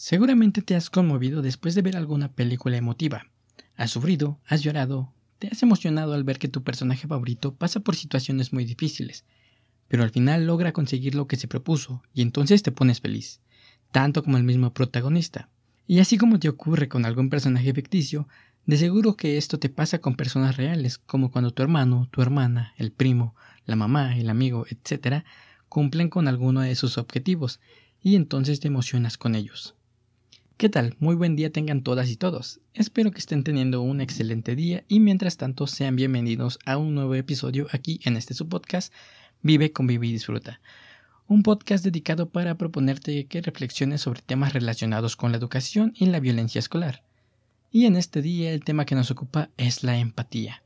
Seguramente te has conmovido después de ver alguna película emotiva. Has sufrido, has llorado, te has emocionado al ver que tu personaje favorito pasa por situaciones muy difíciles, pero al final logra conseguir lo que se propuso y entonces te pones feliz, tanto como el mismo protagonista. Y así como te ocurre con algún personaje ficticio, de seguro que esto te pasa con personas reales, como cuando tu hermano, tu hermana, el primo, la mamá, el amigo, etc., cumplen con alguno de sus objetivos, y entonces te emocionas con ellos. ¿Qué tal? Muy buen día tengan todas y todos. Espero que estén teniendo un excelente día y mientras tanto sean bienvenidos a un nuevo episodio aquí en este su podcast Vive, convive y disfruta. Un podcast dedicado para proponerte que reflexiones sobre temas relacionados con la educación y la violencia escolar. Y en este día el tema que nos ocupa es la empatía.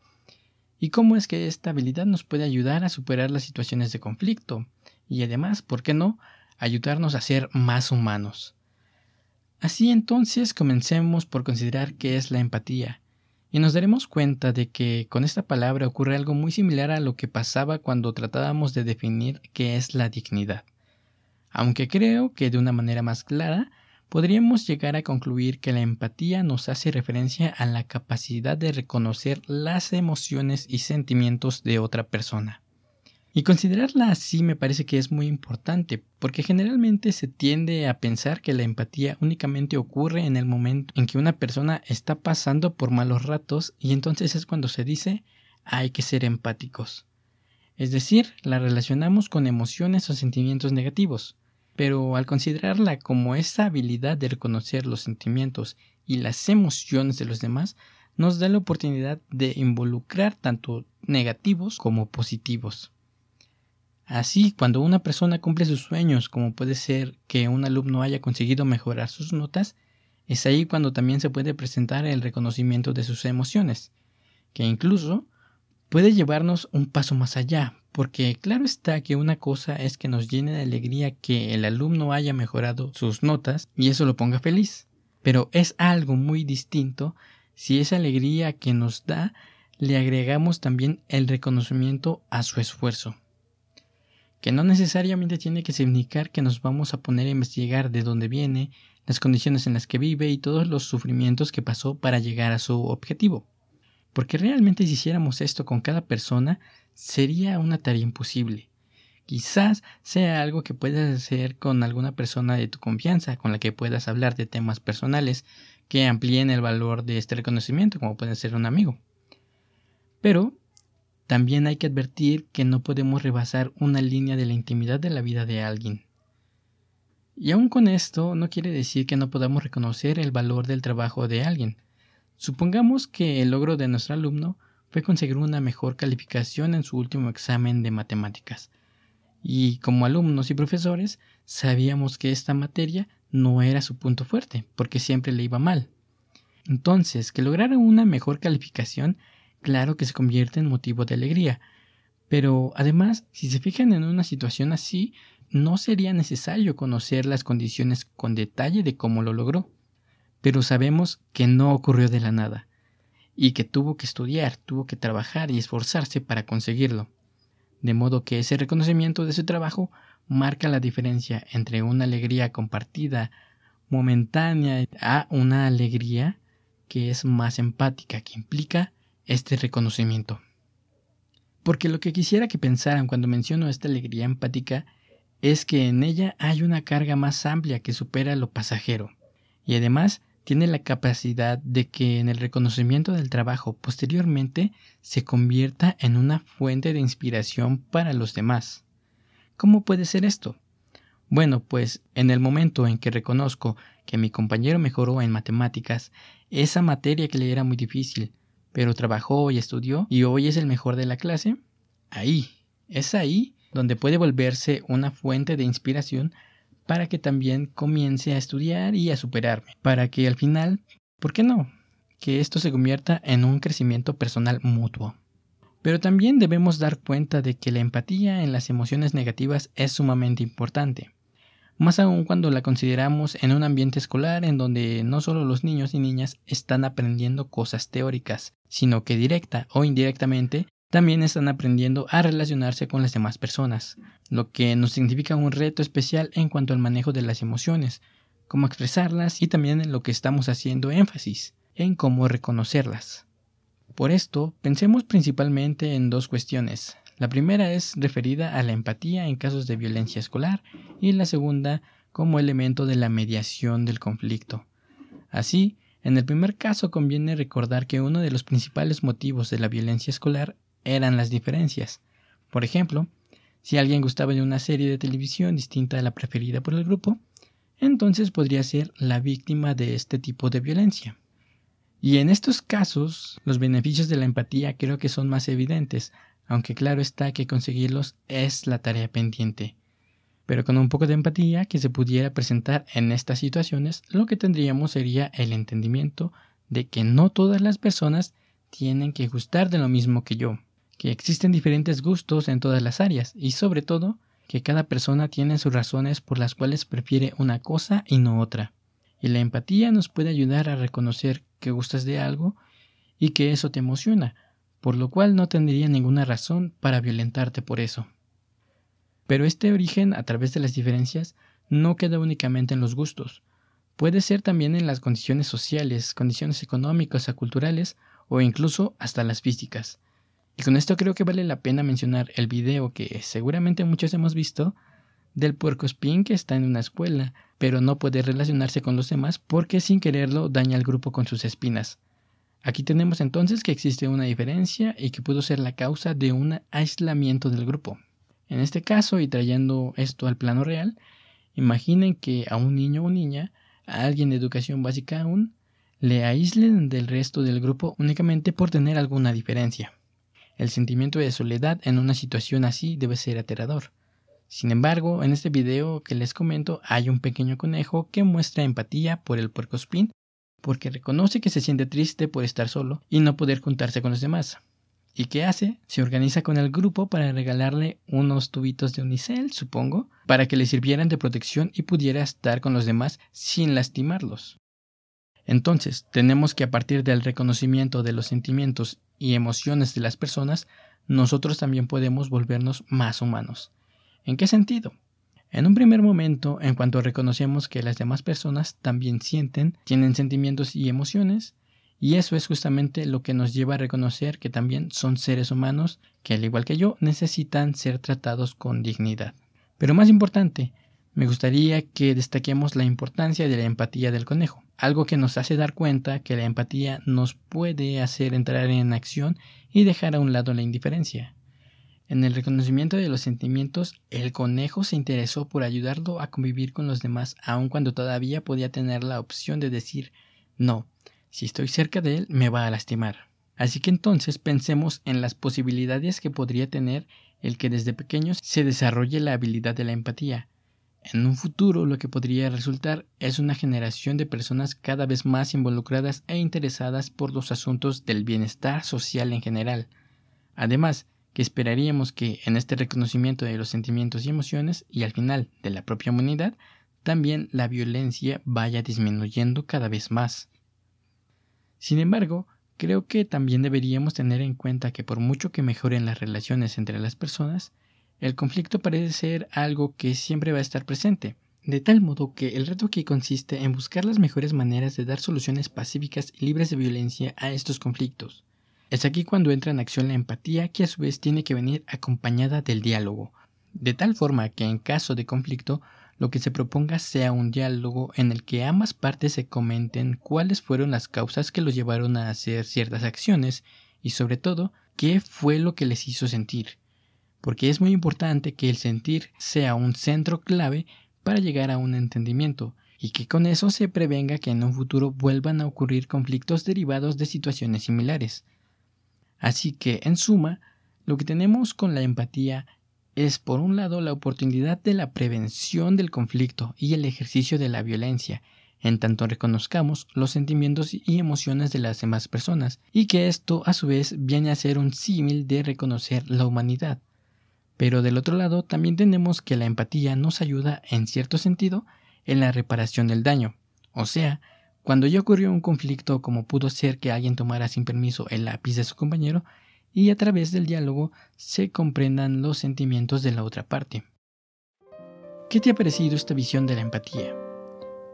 Y cómo es que esta habilidad nos puede ayudar a superar las situaciones de conflicto y además, ¿por qué no?, ayudarnos a ser más humanos. Así entonces comencemos por considerar qué es la empatía, y nos daremos cuenta de que con esta palabra ocurre algo muy similar a lo que pasaba cuando tratábamos de definir qué es la dignidad. Aunque creo que de una manera más clara, podríamos llegar a concluir que la empatía nos hace referencia a la capacidad de reconocer las emociones y sentimientos de otra persona. Y considerarla así me parece que es muy importante, porque generalmente se tiende a pensar que la empatía únicamente ocurre en el momento en que una persona está pasando por malos ratos y entonces es cuando se dice hay que ser empáticos. Es decir, la relacionamos con emociones o sentimientos negativos, pero al considerarla como esa habilidad de reconocer los sentimientos y las emociones de los demás, nos da la oportunidad de involucrar tanto negativos como positivos. Así, cuando una persona cumple sus sueños, como puede ser que un alumno haya conseguido mejorar sus notas, es ahí cuando también se puede presentar el reconocimiento de sus emociones, que incluso puede llevarnos un paso más allá, porque claro está que una cosa es que nos llene de alegría que el alumno haya mejorado sus notas y eso lo ponga feliz, pero es algo muy distinto si esa alegría que nos da le agregamos también el reconocimiento a su esfuerzo que no necesariamente tiene que significar que nos vamos a poner a investigar de dónde viene, las condiciones en las que vive y todos los sufrimientos que pasó para llegar a su objetivo. Porque realmente si hiciéramos esto con cada persona, sería una tarea imposible. Quizás sea algo que puedas hacer con alguna persona de tu confianza, con la que puedas hablar de temas personales que amplíen el valor de este reconocimiento, como puede ser un amigo. Pero también hay que advertir que no podemos rebasar una línea de la intimidad de la vida de alguien. Y aun con esto no quiere decir que no podamos reconocer el valor del trabajo de alguien. Supongamos que el logro de nuestro alumno fue conseguir una mejor calificación en su último examen de matemáticas. Y como alumnos y profesores sabíamos que esta materia no era su punto fuerte, porque siempre le iba mal. Entonces, que lograra una mejor calificación claro que se convierte en motivo de alegría. Pero además, si se fijan en una situación así, no sería necesario conocer las condiciones con detalle de cómo lo logró. Pero sabemos que no ocurrió de la nada, y que tuvo que estudiar, tuvo que trabajar y esforzarse para conseguirlo. De modo que ese reconocimiento de su trabajo marca la diferencia entre una alegría compartida momentánea a una alegría que es más empática, que implica este reconocimiento. Porque lo que quisiera que pensaran cuando menciono esta alegría empática es que en ella hay una carga más amplia que supera lo pasajero, y además tiene la capacidad de que en el reconocimiento del trabajo posteriormente se convierta en una fuente de inspiración para los demás. ¿Cómo puede ser esto? Bueno, pues en el momento en que reconozco que mi compañero mejoró en matemáticas, esa materia que le era muy difícil, pero trabajó y estudió y hoy es el mejor de la clase, ahí, es ahí donde puede volverse una fuente de inspiración para que también comience a estudiar y a superarme, para que al final, ¿por qué no? Que esto se convierta en un crecimiento personal mutuo. Pero también debemos dar cuenta de que la empatía en las emociones negativas es sumamente importante más aún cuando la consideramos en un ambiente escolar en donde no solo los niños y niñas están aprendiendo cosas teóricas, sino que directa o indirectamente también están aprendiendo a relacionarse con las demás personas, lo que nos significa un reto especial en cuanto al manejo de las emociones, cómo expresarlas y también en lo que estamos haciendo énfasis, en cómo reconocerlas. Por esto, pensemos principalmente en dos cuestiones. La primera es referida a la empatía en casos de violencia escolar y la segunda como elemento de la mediación del conflicto. Así, en el primer caso conviene recordar que uno de los principales motivos de la violencia escolar eran las diferencias. Por ejemplo, si alguien gustaba de una serie de televisión distinta a la preferida por el grupo, entonces podría ser la víctima de este tipo de violencia. Y en estos casos, los beneficios de la empatía creo que son más evidentes, aunque claro está que conseguirlos es la tarea pendiente. Pero con un poco de empatía que se pudiera presentar en estas situaciones, lo que tendríamos sería el entendimiento de que no todas las personas tienen que gustar de lo mismo que yo, que existen diferentes gustos en todas las áreas y sobre todo que cada persona tiene sus razones por las cuales prefiere una cosa y no otra. Y la empatía nos puede ayudar a reconocer que gustas de algo y que eso te emociona, por lo cual no tendría ninguna razón para violentarte por eso. Pero este origen a través de las diferencias no queda únicamente en los gustos, puede ser también en las condiciones sociales, condiciones económicas o culturales o incluso hasta las físicas. Y con esto creo que vale la pena mencionar el video que seguramente muchos hemos visto del puerco espín que está en una escuela, pero no puede relacionarse con los demás porque sin quererlo daña al grupo con sus espinas. Aquí tenemos entonces que existe una diferencia y que pudo ser la causa de un aislamiento del grupo. En este caso, y trayendo esto al plano real, imaginen que a un niño o niña, a alguien de educación básica aún, le aíslen del resto del grupo únicamente por tener alguna diferencia. El sentimiento de soledad en una situación así debe ser aterrador. Sin embargo, en este video que les comento hay un pequeño conejo que muestra empatía por el puercoespín porque reconoce que se siente triste por estar solo y no poder juntarse con los demás. ¿Y qué hace? Se organiza con el grupo para regalarle unos tubitos de unicel, supongo, para que le sirvieran de protección y pudiera estar con los demás sin lastimarlos. Entonces, tenemos que a partir del reconocimiento de los sentimientos y emociones de las personas, nosotros también podemos volvernos más humanos. ¿En qué sentido? En un primer momento, en cuanto reconocemos que las demás personas también sienten, tienen sentimientos y emociones, y eso es justamente lo que nos lleva a reconocer que también son seres humanos que, al igual que yo, necesitan ser tratados con dignidad. Pero más importante, me gustaría que destaquemos la importancia de la empatía del conejo, algo que nos hace dar cuenta que la empatía nos puede hacer entrar en acción y dejar a un lado la indiferencia. En el reconocimiento de los sentimientos, el conejo se interesó por ayudarlo a convivir con los demás, aun cuando todavía podía tener la opción de decir no, si estoy cerca de él me va a lastimar. Así que entonces pensemos en las posibilidades que podría tener el que desde pequeños se desarrolle la habilidad de la empatía, en un futuro lo que podría resultar es una generación de personas cada vez más involucradas e interesadas por los asuntos del bienestar social en general. Además, que esperaríamos que en este reconocimiento de los sentimientos y emociones y al final de la propia humanidad, también la violencia vaya disminuyendo cada vez más. Sin embargo, creo que también deberíamos tener en cuenta que por mucho que mejoren las relaciones entre las personas, el conflicto parece ser algo que siempre va a estar presente, de tal modo que el reto aquí consiste en buscar las mejores maneras de dar soluciones pacíficas y libres de violencia a estos conflictos. Es aquí cuando entra en acción la empatía que a su vez tiene que venir acompañada del diálogo, de tal forma que en caso de conflicto lo que se proponga sea un diálogo en el que ambas partes se comenten cuáles fueron las causas que los llevaron a hacer ciertas acciones y sobre todo qué fue lo que les hizo sentir porque es muy importante que el sentir sea un centro clave para llegar a un entendimiento y que con eso se prevenga que en un futuro vuelvan a ocurrir conflictos derivados de situaciones similares. Así que, en suma, lo que tenemos con la empatía es, por un lado, la oportunidad de la prevención del conflicto y el ejercicio de la violencia, en tanto reconozcamos los sentimientos y emociones de las demás personas, y que esto, a su vez, viene a ser un símil de reconocer la humanidad. Pero del otro lado también tenemos que la empatía nos ayuda en cierto sentido en la reparación del daño. O sea, cuando ya ocurrió un conflicto como pudo ser que alguien tomara sin permiso el lápiz de su compañero y a través del diálogo se comprendan los sentimientos de la otra parte. ¿Qué te ha parecido esta visión de la empatía?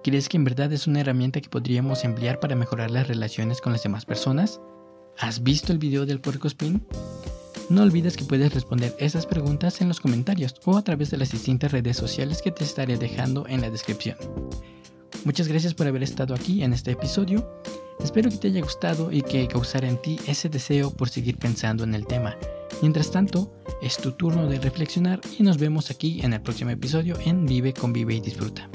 ¿Crees que en verdad es una herramienta que podríamos emplear para mejorar las relaciones con las demás personas? ¿Has visto el video del puerco spin? No olvides que puedes responder esas preguntas en los comentarios o a través de las distintas redes sociales que te estaré dejando en la descripción. Muchas gracias por haber estado aquí en este episodio. Espero que te haya gustado y que causara en ti ese deseo por seguir pensando en el tema. Mientras tanto, es tu turno de reflexionar y nos vemos aquí en el próximo episodio en Vive, Convive y Disfruta.